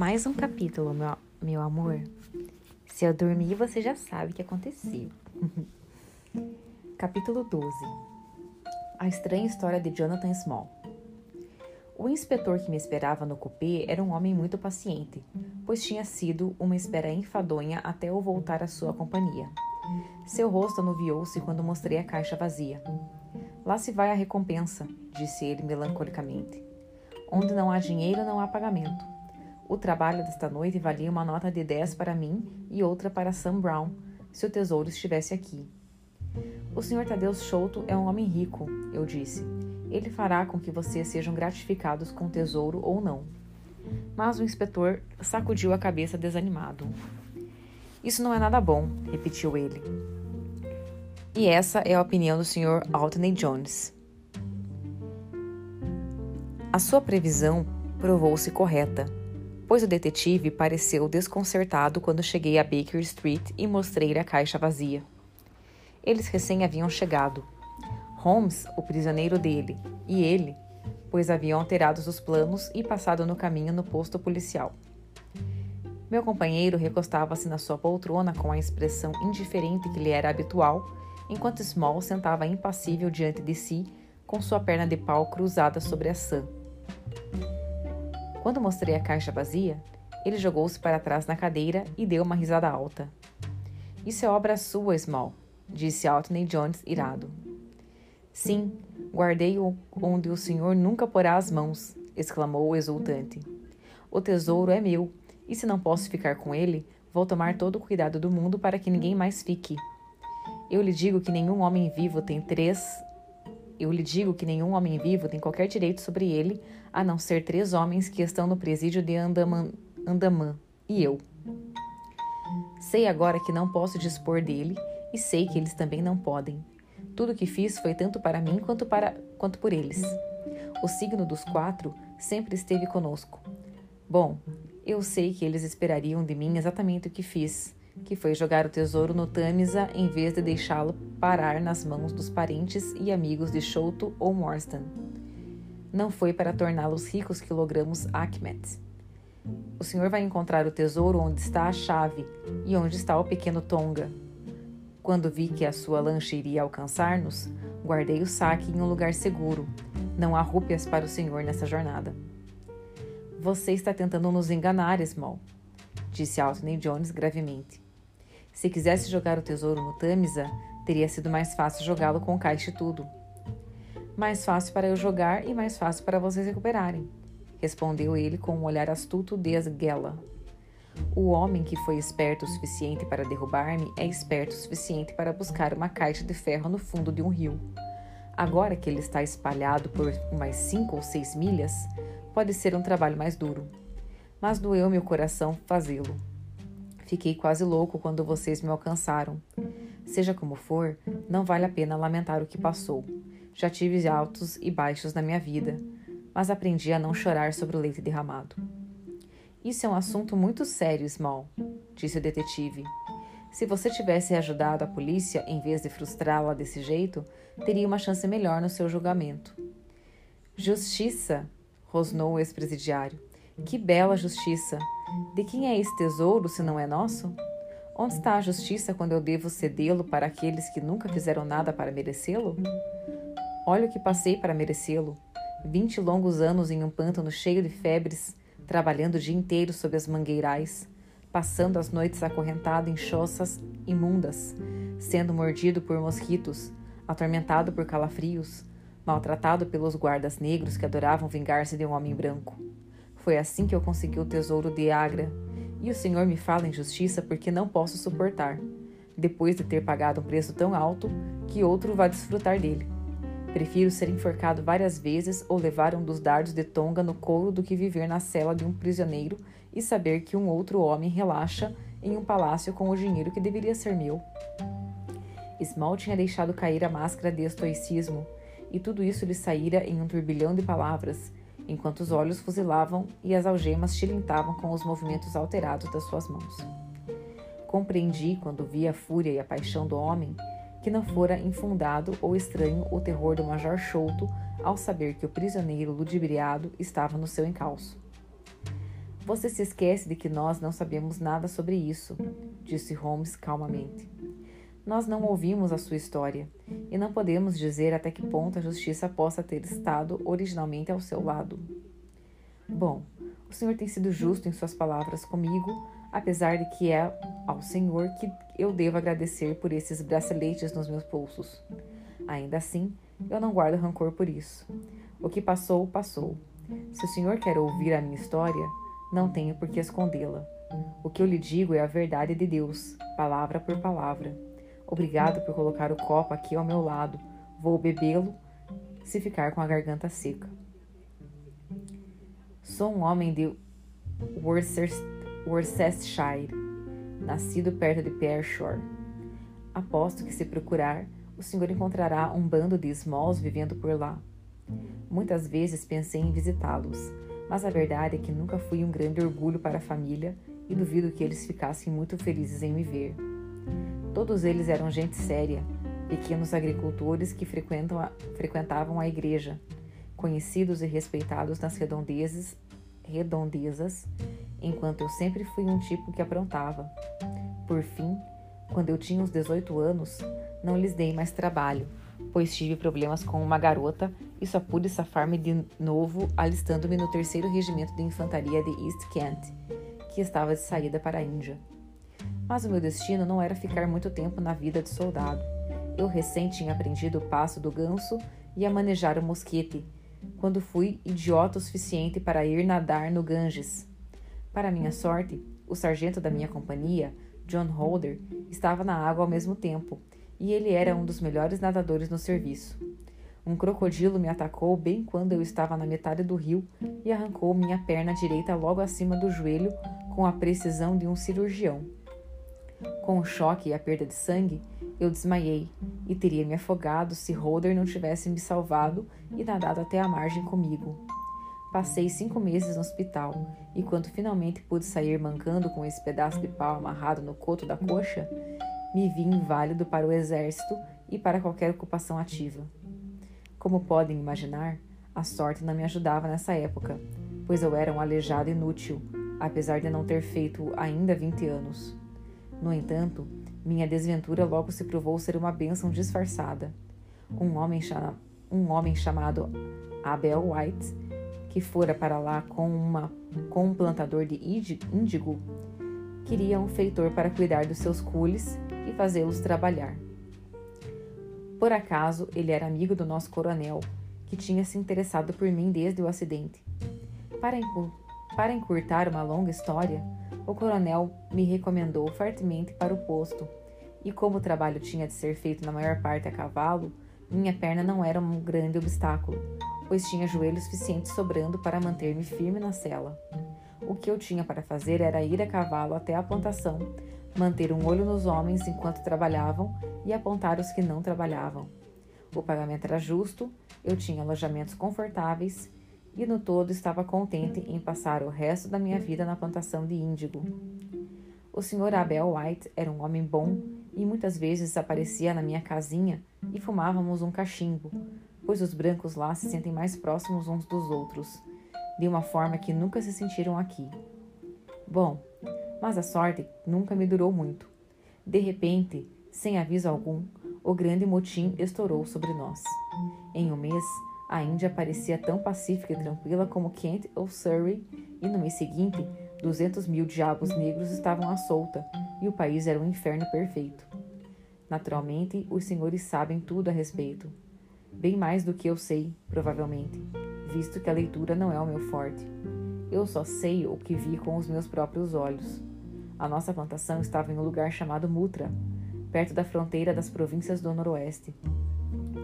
Mais um capítulo, meu, meu amor. Se eu dormir, você já sabe o que aconteceu. capítulo 12 A estranha história de Jonathan Small. O inspetor que me esperava no cupê era um homem muito paciente, pois tinha sido uma espera enfadonha até eu voltar à sua companhia. Seu rosto anuviou-se quando mostrei a caixa vazia. Lá se vai a recompensa, disse ele melancolicamente. Onde não há dinheiro, não há pagamento. O trabalho desta noite valia uma nota de 10 para mim e outra para Sam Brown, se o tesouro estivesse aqui. O Sr. Tadeu Souto é um homem rico, eu disse. Ele fará com que vocês sejam gratificados com tesouro ou não. Mas o inspetor sacudiu a cabeça desanimado. Isso não é nada bom, repetiu ele. E essa é a opinião do Sr. Altney Jones. A sua previsão provou-se correta pois o detetive pareceu desconcertado quando cheguei a Baker Street e mostrei-lhe a caixa vazia. Eles recém haviam chegado. Holmes, o prisioneiro dele, e ele, pois haviam alterado os planos e passado no caminho no posto policial. Meu companheiro recostava-se na sua poltrona com a expressão indiferente que lhe era habitual, enquanto Small sentava impassível diante de si, com sua perna de pau cruzada sobre a sã. Quando mostrei a caixa vazia, ele jogou-se para trás na cadeira e deu uma risada alta. Isso é obra sua, Small, disse Altney Jones irado. Sim, guardei-o onde o senhor nunca porá as mãos, exclamou o exultante. O tesouro é meu, e se não posso ficar com ele, vou tomar todo o cuidado do mundo para que ninguém mais fique. Eu lhe digo que nenhum homem vivo tem três eu lhe digo que nenhum homem vivo tem qualquer direito sobre ele, a não ser três homens que estão no presídio de Andaman, Andaman e eu. Sei agora que não posso dispor dele e sei que eles também não podem. Tudo o que fiz foi tanto para mim quanto, para, quanto por eles. O signo dos quatro sempre esteve conosco. Bom, eu sei que eles esperariam de mim exatamente o que fiz, que foi jogar o tesouro no Tamisa em vez de deixá-lo parar nas mãos dos parentes e amigos de Sholto ou Morstan. Não foi para torná-los ricos que logramos Achmet. O senhor vai encontrar o tesouro onde está a chave e onde está o pequeno Tonga. Quando vi que a sua lancha iria alcançar-nos, guardei o saque em um lugar seguro. Não há rúpias para o senhor nessa jornada. Você está tentando nos enganar, Small, disse Altney Jones gravemente. Se quisesse jogar o tesouro no Tamisa, teria sido mais fácil jogá-lo com caixa e tudo. Mais fácil para eu jogar e mais fácil para vocês recuperarem, respondeu ele com um olhar astuto de Gela. O homem que foi esperto o suficiente para derrubar-me é esperto o suficiente para buscar uma caixa de ferro no fundo de um rio. Agora que ele está espalhado por umas cinco ou seis milhas, pode ser um trabalho mais duro mas doeu meu coração fazê-lo. Fiquei quase louco quando vocês me alcançaram. Seja como for, não vale a pena lamentar o que passou. Já tive altos e baixos na minha vida, mas aprendi a não chorar sobre o leite derramado. Isso é um assunto muito sério, Small, disse o detetive. Se você tivesse ajudado a polícia em vez de frustrá-la desse jeito, teria uma chance melhor no seu julgamento. Justiça, rosnou o ex-presidiário. Que bela justiça! De quem é esse tesouro se não é nosso? Onde está a justiça quando eu devo cedê-lo para aqueles que nunca fizeram nada para merecê-lo? Olha o que passei para merecê-lo. Vinte longos anos em um pântano cheio de febres, trabalhando o dia inteiro sob as mangueirais, passando as noites acorrentado em choças imundas, sendo mordido por mosquitos, atormentado por calafrios, maltratado pelos guardas negros que adoravam vingar-se de um homem branco. Foi assim que eu consegui o tesouro de Agra. E o Senhor me fala em justiça porque não posso suportar, depois de ter pagado um preço tão alto, que outro vá desfrutar dele. Prefiro ser enforcado várias vezes ou levar um dos dardos de tonga no couro do que viver na cela de um prisioneiro e saber que um outro homem relaxa em um palácio com o dinheiro que deveria ser meu. Small tinha deixado cair a máscara de estoicismo, e tudo isso lhe saíra em um turbilhão de palavras, enquanto os olhos fuzilavam e as algemas tilintavam com os movimentos alterados das suas mãos. Compreendi, quando vi a fúria e a paixão do homem, que não fora infundado ou estranho o terror do Major Chouto ao saber que o prisioneiro ludibriado estava no seu encalço. Você se esquece de que nós não sabemos nada sobre isso, disse Holmes calmamente. Nós não ouvimos a sua história e não podemos dizer até que ponto a justiça possa ter estado originalmente ao seu lado. Bom, o Senhor tem sido justo em suas palavras comigo, apesar de que é ao Senhor que eu devo agradecer por esses braceletes nos meus pulsos. Ainda assim, eu não guardo rancor por isso. O que passou, passou. Se o Senhor quer ouvir a minha história, não tenho por que escondê-la. O que eu lhe digo é a verdade de Deus, palavra por palavra. Obrigado por colocar o copo aqui ao meu lado. Vou bebê-lo se ficar com a garganta seca. Sou um homem de Worcestershire, nascido perto de Pershore. Aposto que, se procurar, o senhor encontrará um bando de Smalls vivendo por lá. Muitas vezes pensei em visitá-los, mas a verdade é que nunca fui um grande orgulho para a família e duvido que eles ficassem muito felizes em me ver. Todos eles eram gente séria, pequenos agricultores que a, frequentavam a igreja, conhecidos e respeitados nas redondezas, redondezas, enquanto eu sempre fui um tipo que aprontava. Por fim, quando eu tinha uns 18 anos, não lhes dei mais trabalho, pois tive problemas com uma garota e só pude safar-me de novo alistando-me no terceiro regimento de infantaria de East Kent, que estava de saída para a Índia. Mas o meu destino não era ficar muito tempo na vida de soldado. Eu recém tinha aprendido o passo do ganso e a manejar o mosquete, quando fui idiota o suficiente para ir nadar no Ganges. Para minha sorte, o sargento da minha companhia, John Holder, estava na água ao mesmo tempo, e ele era um dos melhores nadadores no serviço. Um crocodilo me atacou bem quando eu estava na metade do rio e arrancou minha perna direita logo acima do joelho com a precisão de um cirurgião. Com o choque e a perda de sangue, eu desmaiei e teria me afogado se Holder não tivesse me salvado e nadado até a margem comigo. Passei cinco meses no hospital e, quando finalmente pude sair mancando com esse pedaço de pau amarrado no coto da coxa, me vi inválido para o exército e para qualquer ocupação ativa. Como podem imaginar, a sorte não me ajudava nessa época, pois eu era um aleijado inútil, apesar de não ter feito ainda 20 anos. No entanto, minha desventura logo se provou ser uma bênção disfarçada. Um homem, um homem chamado Abel White, que fora para lá com, uma, com um plantador de índigo, queria um feitor para cuidar dos seus cules e fazê-los trabalhar. Por acaso, ele era amigo do nosso coronel, que tinha se interessado por mim desde o acidente. Para, para encurtar uma longa história, o coronel me recomendou fortemente para o posto, e como o trabalho tinha de ser feito na maior parte a cavalo, minha perna não era um grande obstáculo, pois tinha joelhos suficientes sobrando para manter-me firme na cela. O que eu tinha para fazer era ir a cavalo até a plantação, manter um olho nos homens enquanto trabalhavam e apontar os que não trabalhavam. O pagamento era justo, eu tinha alojamentos confortáveis e no todo estava contente em passar o resto da minha vida na plantação de índigo. O Sr. Abel White era um homem bom e muitas vezes aparecia na minha casinha e fumávamos um cachimbo, pois os brancos lá se sentem mais próximos uns dos outros, de uma forma que nunca se sentiram aqui. Bom, mas a sorte nunca me durou muito. De repente, sem aviso algum, o grande motim estourou sobre nós. Em um mês, a Índia parecia tão pacífica e tranquila como Kent ou Surrey, e no mês seguinte, 200 mil diabos negros estavam à solta e o país era um inferno perfeito. Naturalmente, os senhores sabem tudo a respeito. Bem mais do que eu sei, provavelmente, visto que a leitura não é o meu forte. Eu só sei o que vi com os meus próprios olhos. A nossa plantação estava em um lugar chamado Mutra, perto da fronteira das províncias do Noroeste.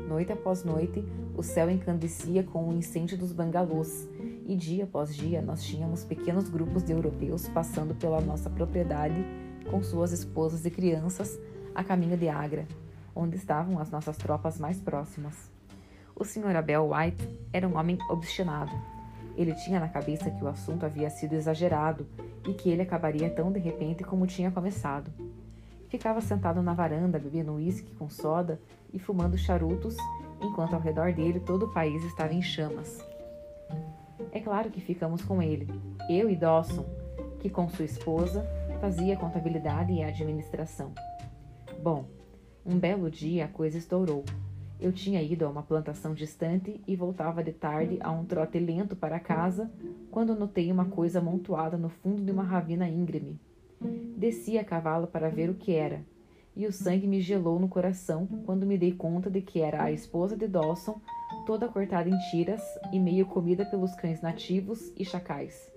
Noite após noite, o céu encandecia com o incêndio dos bangalôs, e dia após dia nós tínhamos pequenos grupos de europeus passando pela nossa propriedade com suas esposas e crianças a caminho de Agra, onde estavam as nossas tropas mais próximas. O Sr. Abel White era um homem obstinado. Ele tinha na cabeça que o assunto havia sido exagerado e que ele acabaria tão de repente como tinha começado. Ficava sentado na varanda, bebendo uísque com soda e fumando charutos, enquanto ao redor dele todo o país estava em chamas. É claro que ficamos com ele, eu e Dawson, que com sua esposa fazia contabilidade e administração. Bom, um belo dia a coisa estourou. Eu tinha ido a uma plantação distante e voltava de tarde a um trote lento para casa quando notei uma coisa amontoada no fundo de uma ravina íngreme. Desci a cavalo para ver o que era, e o sangue me gelou no coração quando me dei conta de que era a esposa de Dawson, toda cortada em tiras e meio comida pelos cães nativos e chacais.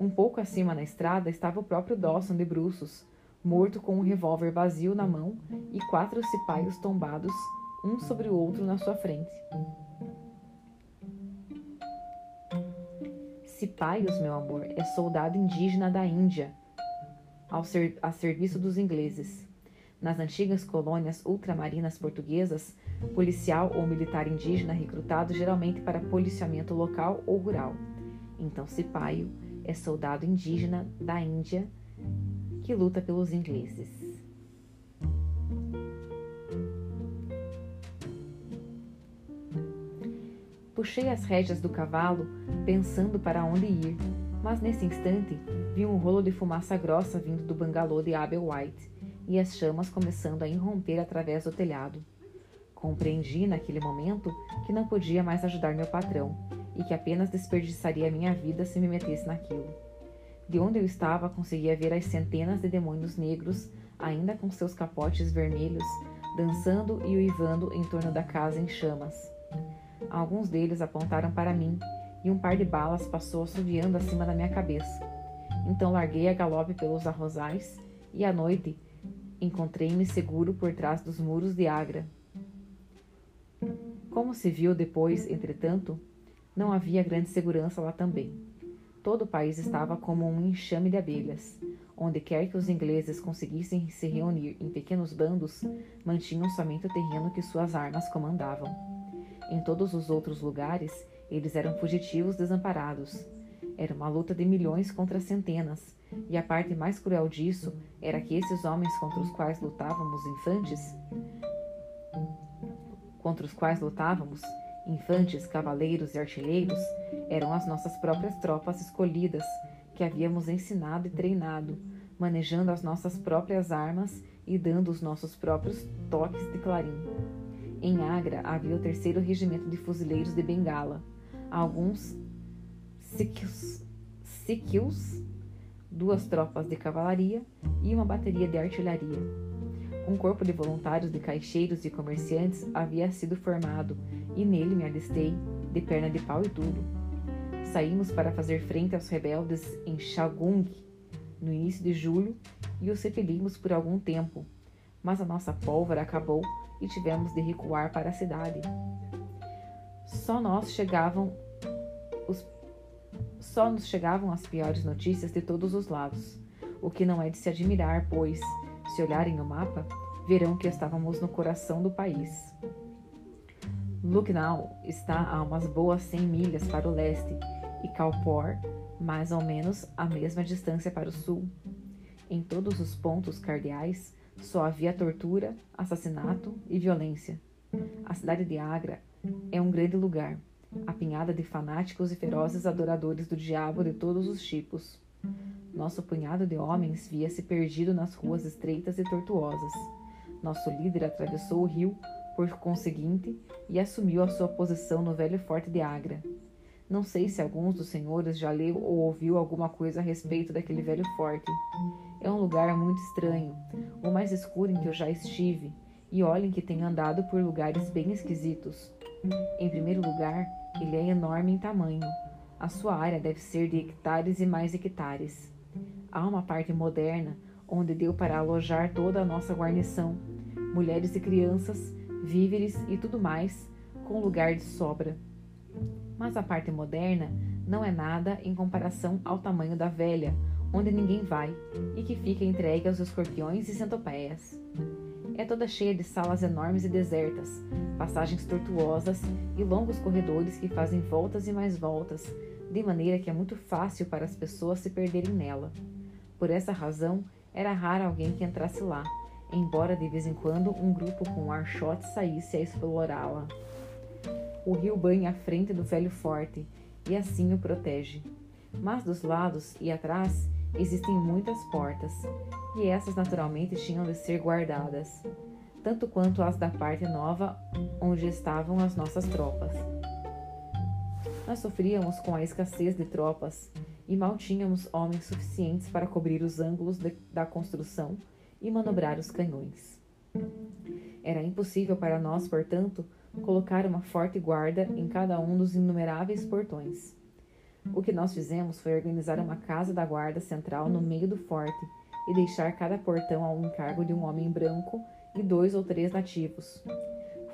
Um pouco acima na estrada estava o próprio Dawson de bruços, morto com um revólver vazio na mão e quatro cipaios tombados um sobre o outro na sua frente. Cipaios, meu amor, é soldado indígena da Índia, ao ser, a serviço dos ingleses. Nas antigas colônias ultramarinas portuguesas, policial ou militar indígena recrutado geralmente para policiamento local ou rural. Então, cipaio é soldado indígena da Índia que luta pelos ingleses. Puxei as rédeas do cavalo, pensando para onde ir, mas nesse instante vi um rolo de fumaça grossa vindo do bangalô de Abel White e as chamas começando a irromper através do telhado. Compreendi naquele momento que não podia mais ajudar meu patrão e que apenas desperdiçaria minha vida se me metesse naquilo. De onde eu estava, conseguia ver as centenas de demônios negros, ainda com seus capotes vermelhos, dançando e uivando em torno da casa em chamas. Alguns deles apontaram para mim e um par de balas passou assoviando acima da minha cabeça. Então larguei a galope pelos arrozais e à noite encontrei-me seguro por trás dos muros de Agra. Como se viu depois, entretanto, não havia grande segurança lá também. Todo o país estava como um enxame de abelhas. Onde quer que os ingleses conseguissem se reunir em pequenos bandos, mantinham somente o terreno que suas armas comandavam. Em todos os outros lugares, eles eram fugitivos desamparados. Era uma luta de milhões contra centenas, e a parte mais cruel disso era que esses homens contra os quais lutávamos infantes, contra os quais lutávamos, infantes, cavaleiros e artilheiros, eram as nossas próprias tropas escolhidas, que havíamos ensinado e treinado, manejando as nossas próprias armas e dando os nossos próprios toques de clarim. Em Agra havia o terceiro regimento de fuzileiros de Bengala, alguns Sikhs, duas tropas de cavalaria e uma bateria de artilharia. Um corpo de voluntários de caixeiros e comerciantes havia sido formado e nele me alistei, de perna de pau e tudo. Saímos para fazer frente aos rebeldes em Shagung no início de julho e os repelimos por algum tempo, mas a nossa pólvora acabou e tivemos de recuar para a cidade. Só nós chegavam os só nos chegavam as piores notícias de todos os lados, o que não é de se admirar, pois, se olharem no mapa, verão que estávamos no coração do país. Lucknow está a umas boas 100 milhas para o leste e Kalpor, mais ou menos a mesma distância para o sul. Em todos os pontos cardeais, só havia tortura, assassinato e violência. A cidade de Agra é um grande lugar, apinhada de fanáticos e ferozes adoradores do diabo de todos os tipos. Nosso punhado de homens via-se perdido nas ruas estreitas e tortuosas. Nosso líder atravessou o rio, por conseguinte, e assumiu a sua posição no velho forte de Agra. Não sei se alguns dos senhores já leu ou ouviu alguma coisa a respeito daquele velho forte. É um lugar muito estranho, o mais escuro em que eu já estive, e olhem que tenho andado por lugares bem esquisitos. Em primeiro lugar, ele é enorme em tamanho. A sua área deve ser de hectares e mais hectares. Há uma parte moderna onde deu para alojar toda a nossa guarnição, mulheres e crianças, víveres e tudo mais, com lugar de sobra. Mas a parte moderna não é nada em comparação ao tamanho da velha, onde ninguém vai e que fica entregue aos escorpiões e centopeias. É toda cheia de salas enormes e desertas, passagens tortuosas e longos corredores que fazem voltas e mais voltas, de maneira que é muito fácil para as pessoas se perderem nela. Por essa razão, era raro alguém que entrasse lá, embora de vez em quando um grupo com um archote saísse a explorá-la. O rio banha a frente do velho forte e assim o protege. Mas dos lados e atrás existem muitas portas, e essas naturalmente tinham de ser guardadas, tanto quanto as da parte nova onde estavam as nossas tropas. Nós sofríamos com a escassez de tropas e mal tínhamos homens suficientes para cobrir os ângulos de, da construção e manobrar os canhões. Era impossível para nós, portanto, colocar uma forte guarda em cada um dos inumeráveis portões. O que nós fizemos foi organizar uma casa da guarda central no meio do forte e deixar cada portão ao encargo de um homem branco e dois ou três nativos.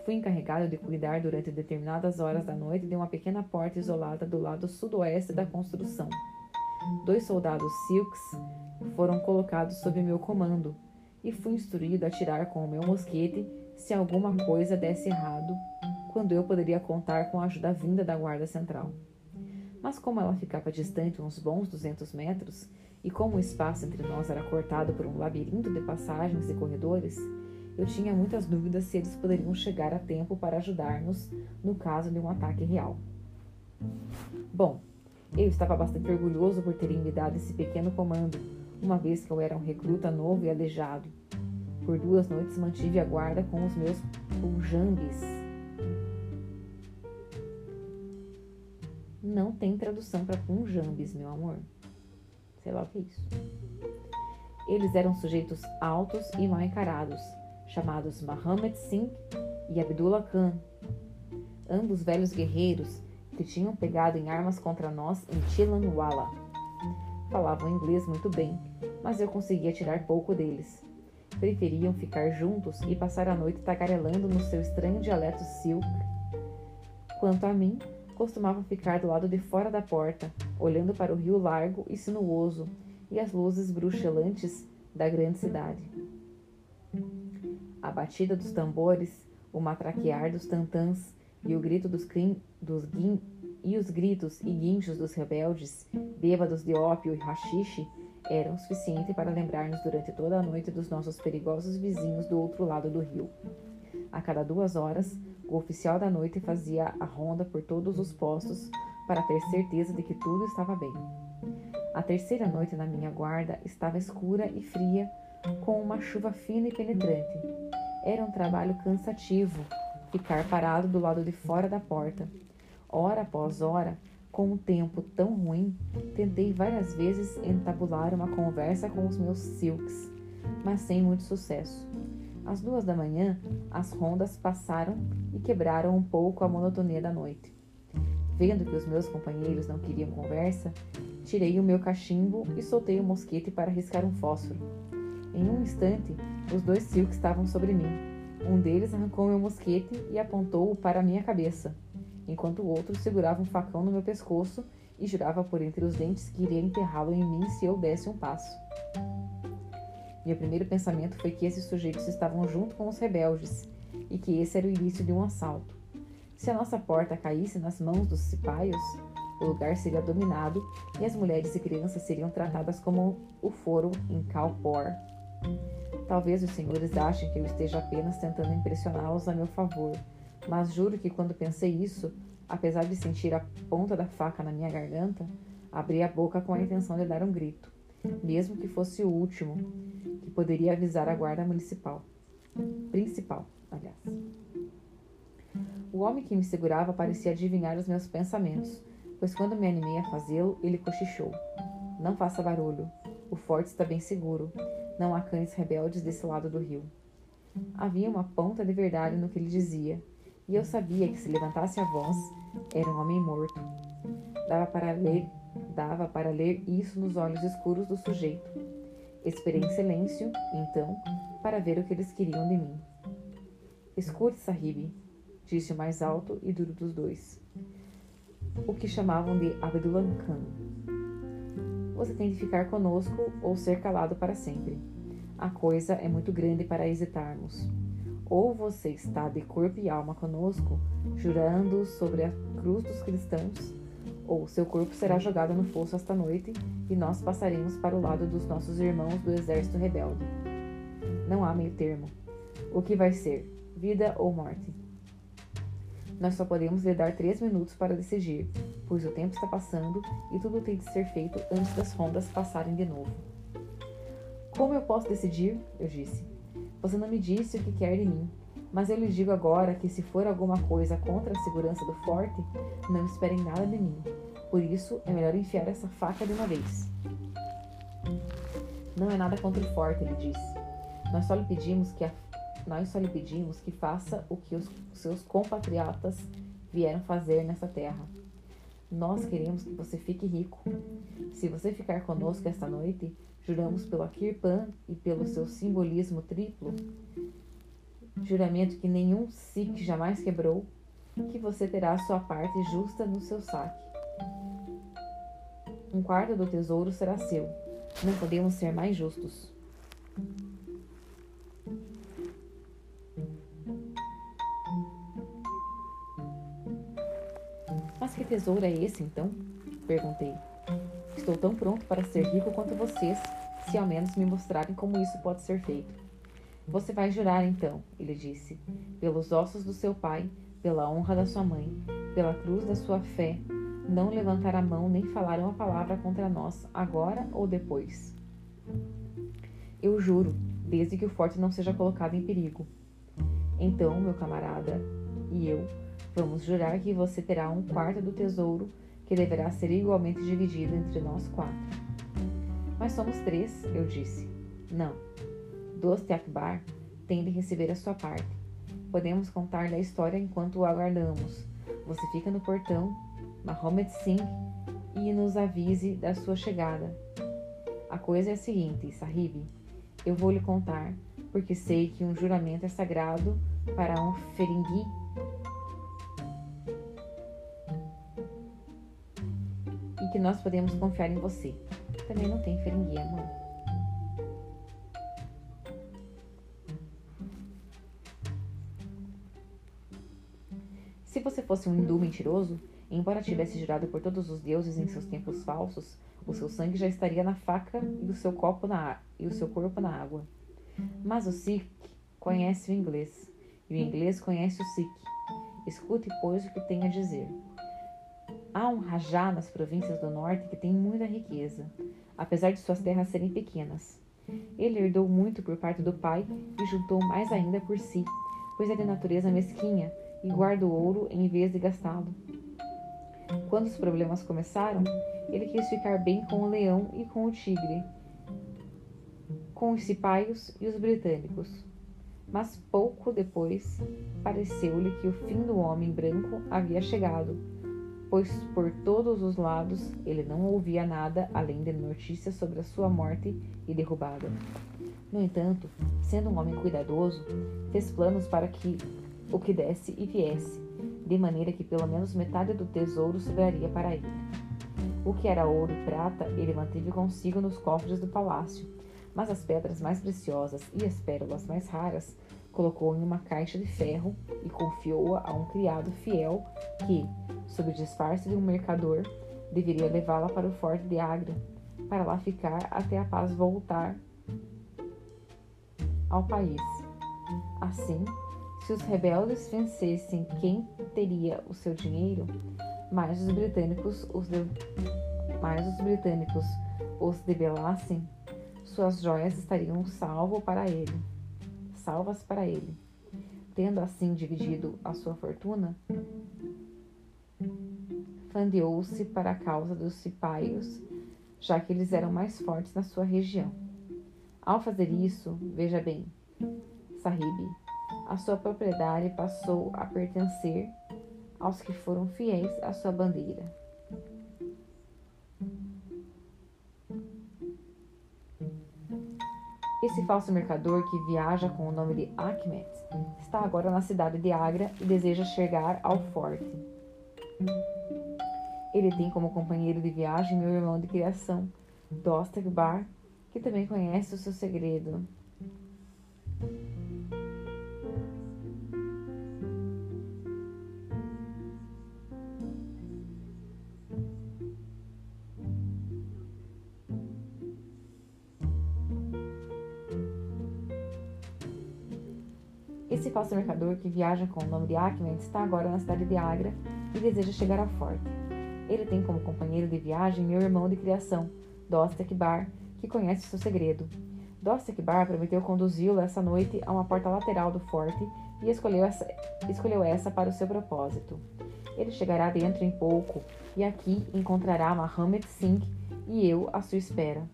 Fui encarregado de cuidar durante determinadas horas da noite de uma pequena porta isolada do lado sudoeste da construção. Dois soldados silks foram colocados sob meu comando e fui instruído a atirar com o meu mosquete se alguma coisa desse errado, quando eu poderia contar com a ajuda vinda da guarda central. Mas como ela ficava distante uns bons 200 metros, e como o espaço entre nós era cortado por um labirinto de passagens e corredores, eu tinha muitas dúvidas se eles poderiam chegar a tempo para ajudar-nos no caso de um ataque real. Bom, eu estava bastante orgulhoso por terem me dado esse pequeno comando, uma vez que eu era um recruta novo e aleijado. Por duas noites mantive a guarda com os meus pujambis. Não tem tradução para punjambis, meu amor. Sei lá o que é isso. Eles eram sujeitos altos e mal encarados, chamados Muhammad Singh e Abdullah Khan, ambos velhos guerreiros que tinham pegado em armas contra nós em Chilanwala. Falavam inglês muito bem, mas eu conseguia tirar pouco deles. Preferiam ficar juntos e passar a noite tagarelando no seu estranho dialeto silk. Quanto a mim, costumava ficar do lado de fora da porta, olhando para o rio largo e sinuoso e as luzes bruxelantes da grande cidade. A batida dos tambores, o matraquear dos tantãs e o grito dos, crin, dos guin, e os gritos e guinchos dos rebeldes, bêbados de ópio e rachixe, eram suficientes para lembrar-nos durante toda a noite dos nossos perigosos vizinhos do outro lado do rio. A cada duas horas, o oficial da noite fazia a ronda por todos os postos para ter certeza de que tudo estava bem. A terceira noite na minha guarda estava escura e fria, com uma chuva fina e penetrante. Era um trabalho cansativo ficar parado do lado de fora da porta. Hora após hora, com um tempo tão ruim, tentei várias vezes entabular uma conversa com os meus silks, mas sem muito sucesso. Às duas da manhã, as rondas passaram e quebraram um pouco a monotonia da noite. Vendo que os meus companheiros não queriam conversa, tirei o meu cachimbo e soltei o mosquete para riscar um fósforo. Em um instante, os dois silks estavam sobre mim. Um deles arrancou meu mosquete e apontou-o para a minha cabeça, enquanto o outro segurava um facão no meu pescoço e jurava por entre os dentes que iria enterrá-lo em mim se eu desse um passo. Meu primeiro pensamento foi que esses sujeitos estavam junto com os rebeldes e que esse era o início de um assalto. Se a nossa porta caísse nas mãos dos cipaios, o lugar seria dominado e as mulheres e crianças seriam tratadas como o foram em Calpor. Talvez os senhores achem que eu esteja apenas tentando impressioná-los a meu favor, mas juro que quando pensei isso, apesar de sentir a ponta da faca na minha garganta, abri a boca com a intenção de dar um grito, mesmo que fosse o último, poderia avisar a guarda municipal. Principal, aliás. O homem que me segurava parecia adivinhar os meus pensamentos, pois quando me animei a fazê-lo, ele cochichou. Não faça barulho. O forte está bem seguro. Não há cães rebeldes desse lado do rio. Havia uma ponta de verdade no que ele dizia, e eu sabia que se levantasse a voz, era um homem morto. Dava para ler, dava para ler isso nos olhos escuros do sujeito. Esperei em silêncio, então, para ver o que eles queriam de mim. Escute, Sahib, disse o mais alto e duro dos dois, o que chamavam de Abdullah Khan. Você tem de ficar conosco ou ser calado para sempre. A coisa é muito grande para hesitarmos. Ou você está de corpo e alma conosco, jurando sobre a cruz dos cristãos, ou seu corpo será jogado no fosso esta noite e nós passaremos para o lado dos nossos irmãos do exército rebelde. Não há meio termo. O que vai ser? Vida ou morte? Nós só podemos lhe dar três minutos para decidir, pois o tempo está passando e tudo tem de ser feito antes das rondas passarem de novo. Como eu posso decidir? Eu disse. Você não me disse o que quer de mim, mas eu lhe digo agora que se for alguma coisa contra a segurança do forte, não esperem nada de mim. Por isso, é melhor enfiar essa faca de uma vez. Não é nada contra o forte, ele disse. Nós só lhe pedimos que a nós só lhe pedimos que faça o que os seus compatriotas vieram fazer nessa terra. Nós queremos que você fique rico. Se você ficar conosco esta noite, juramos pelo Akirpan e pelo seu simbolismo triplo, juramento que nenhum Sikh jamais quebrou, que você terá sua parte justa no seu saque. Um quarto do tesouro será seu. Não podemos ser mais justos. Mas que tesouro é esse, então? Perguntei. Estou tão pronto para ser rico quanto vocês, se ao menos me mostrarem como isso pode ser feito. Você vai jurar, então, ele disse, pelos ossos do seu pai, pela honra da sua mãe, pela cruz da sua fé, não levantar a mão nem falar uma palavra contra nós, agora ou depois. Eu juro, desde que o forte não seja colocado em perigo. Então, meu camarada e eu vamos jurar que você terá um quarto do tesouro que deverá ser igualmente dividido entre nós quatro. Mas somos três, eu disse. Não. Doste Akbar tem de receber a sua parte. Podemos contar-lhe a história enquanto o aguardamos. Você fica no portão, Mahomet Singh, e nos avise da sua chegada. A coisa é a seguinte, Sahib. Eu vou lhe contar, porque sei que um juramento é sagrado para um feringui e que nós podemos confiar em você. Também não tem feringui, amor. Você fosse um hindu mentiroso, embora tivesse jurado por todos os deuses em seus tempos falsos, o seu sangue já estaria na faca e o seu copo na e o seu corpo na água. Mas o Sikh conhece o inglês e o inglês conhece o Sikh. Escute, pois, o que tem a dizer. Há um rajá nas províncias do norte que tem muita riqueza, apesar de suas terras serem pequenas. Ele herdou muito por parte do pai e juntou mais ainda por si, pois é de natureza mesquinha e guarda o ouro em vez de gastá-lo. Quando os problemas começaram, ele quis ficar bem com o leão e com o tigre, com os cipaios e os britânicos. Mas pouco depois, pareceu-lhe que o fim do homem branco havia chegado, pois por todos os lados ele não ouvia nada além de notícias sobre a sua morte e derrubada. No entanto, sendo um homem cuidadoso, fez planos para que o que desse e viesse, de maneira que pelo menos metade do tesouro sobraria para ele. O que era ouro e prata ele manteve consigo nos cofres do palácio, mas as pedras mais preciosas e as pérolas mais raras colocou em uma caixa de ferro e confiou-a a um criado fiel que, sob o disfarce de um mercador, deveria levá-la para o forte de Agra, para lá ficar até a paz voltar ao país. Assim, se os rebeldes vencessem quem teria o seu dinheiro, mais os britânicos os, de... os britânicos os debelassem, suas joias estariam salvo para ele, salvas para ele. Tendo assim dividido a sua fortuna, fandeou-se para a causa dos cipaios, já que eles eram mais fortes na sua região. Ao fazer isso, veja bem, Sahib, a sua propriedade passou a pertencer aos que foram fiéis à sua bandeira. Esse falso mercador que viaja com o nome de Ahmed está agora na cidade de Agra e deseja chegar ao forte. Ele tem como companheiro de viagem meu irmão de criação, Dostek Bar, que também conhece o seu segredo. Esse mercador que viaja com o nome de Ahmed está agora na cidade de Agra e deseja chegar ao forte. Ele tem como companheiro de viagem meu irmão de criação, Dost Akbar, que conhece seu segredo. Dost Akbar prometeu conduzi-lo essa noite a uma porta lateral do forte e escolheu essa, escolheu essa para o seu propósito. Ele chegará dentro em pouco e aqui encontrará Mohammed Singh e eu à sua espera.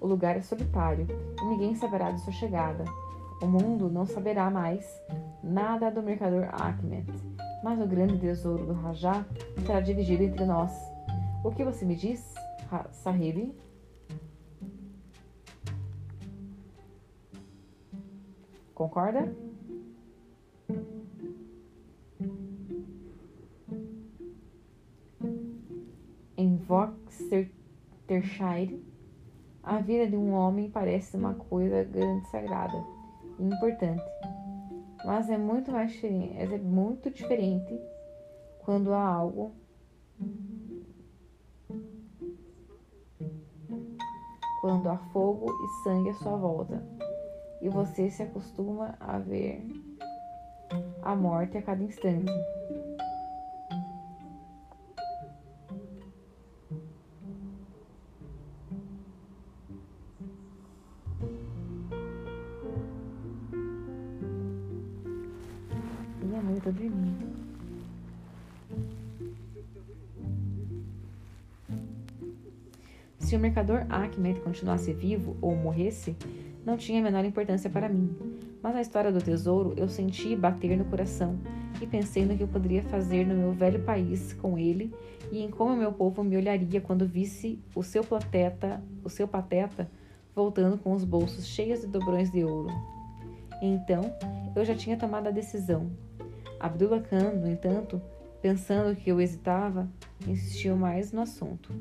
O lugar é solitário e ninguém saberá de sua chegada. O mundo não saberá mais nada do mercador Ahmed, mas o grande tesouro do Rajá será dividido entre nós. O que você me diz, Sahib? Concorda? Em Voxtershire, a vida de um homem parece uma coisa grande e sagrada importante, mas é muito mais diferente, é muito diferente quando há algo quando há fogo e sangue à sua volta e você se acostuma a ver a morte a cada instante. Mercador Ahmed continuasse vivo ou morresse, não tinha a menor importância para mim. Mas a história do tesouro eu senti bater no coração e pensei no que eu poderia fazer no meu velho país com ele e em como meu povo me olharia quando visse o seu pateta, o seu pateta voltando com os bolsos cheios de dobrões de ouro. Então, eu já tinha tomado a decisão. Abdullah Khan, no entanto, pensando que eu hesitava, insistiu mais no assunto.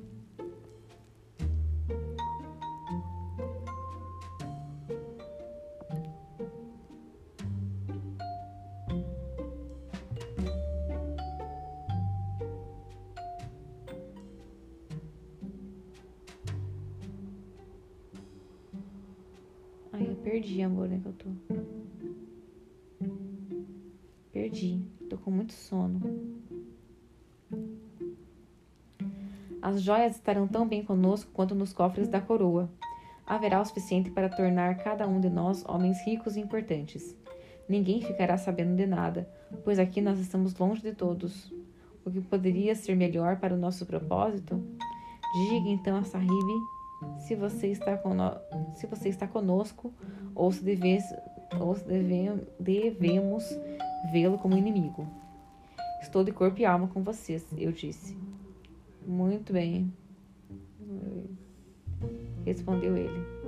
As joias estarão tão bem conosco quanto nos cofres da coroa. Haverá o suficiente para tornar cada um de nós homens ricos e importantes. Ninguém ficará sabendo de nada, pois aqui nós estamos longe de todos. O que poderia ser melhor para o nosso propósito? Diga então a Sahib se você está, cono se você está conosco ou se, deve ou se deve devemos vê-lo como inimigo. Estou de corpo e alma com vocês, eu disse. Muito bem, respondeu ele.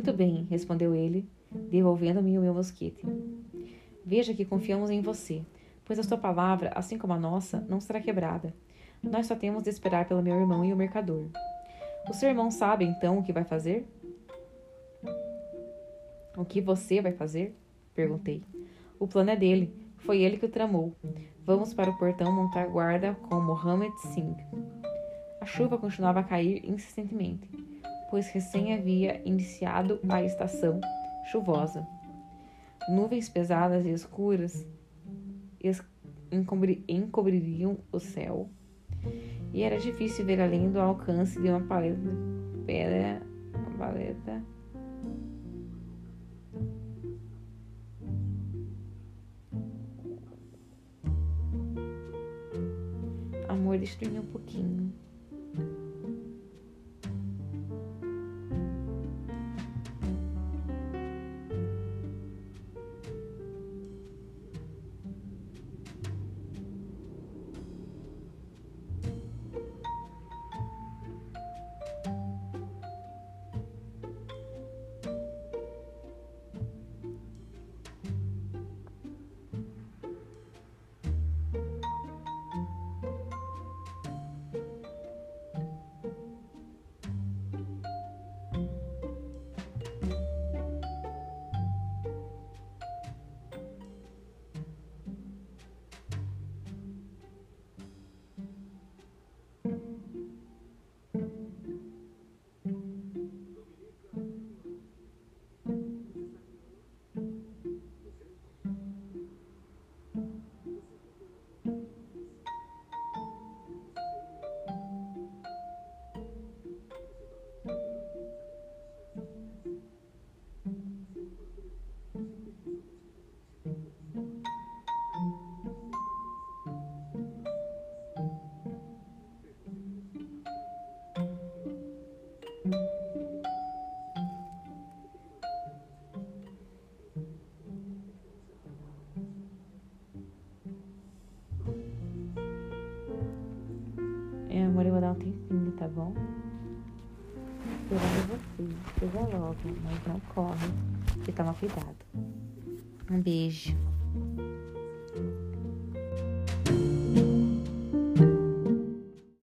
Muito bem, respondeu ele, devolvendo-me o meu mosquete. Veja que confiamos em você, pois a sua palavra, assim como a nossa, não será quebrada. Nós só temos de esperar pelo meu irmão e o mercador. O seu irmão sabe, então, o que vai fazer? O que você vai fazer? Perguntei. O plano é dele. Foi ele que o tramou. Vamos para o portão montar guarda com Mohammed Singh. A chuva continuava a cair insistentemente pois recém havia iniciado a estação chuvosa. Nuvens pesadas e escuras encobririam o céu e era difícil ver além do alcance de uma paleta, pedra, uma paleta amor, destruiu um pouquinho. Bom? Esperando você. Seja logo, mas não corre. E toma cuidado. Um beijo.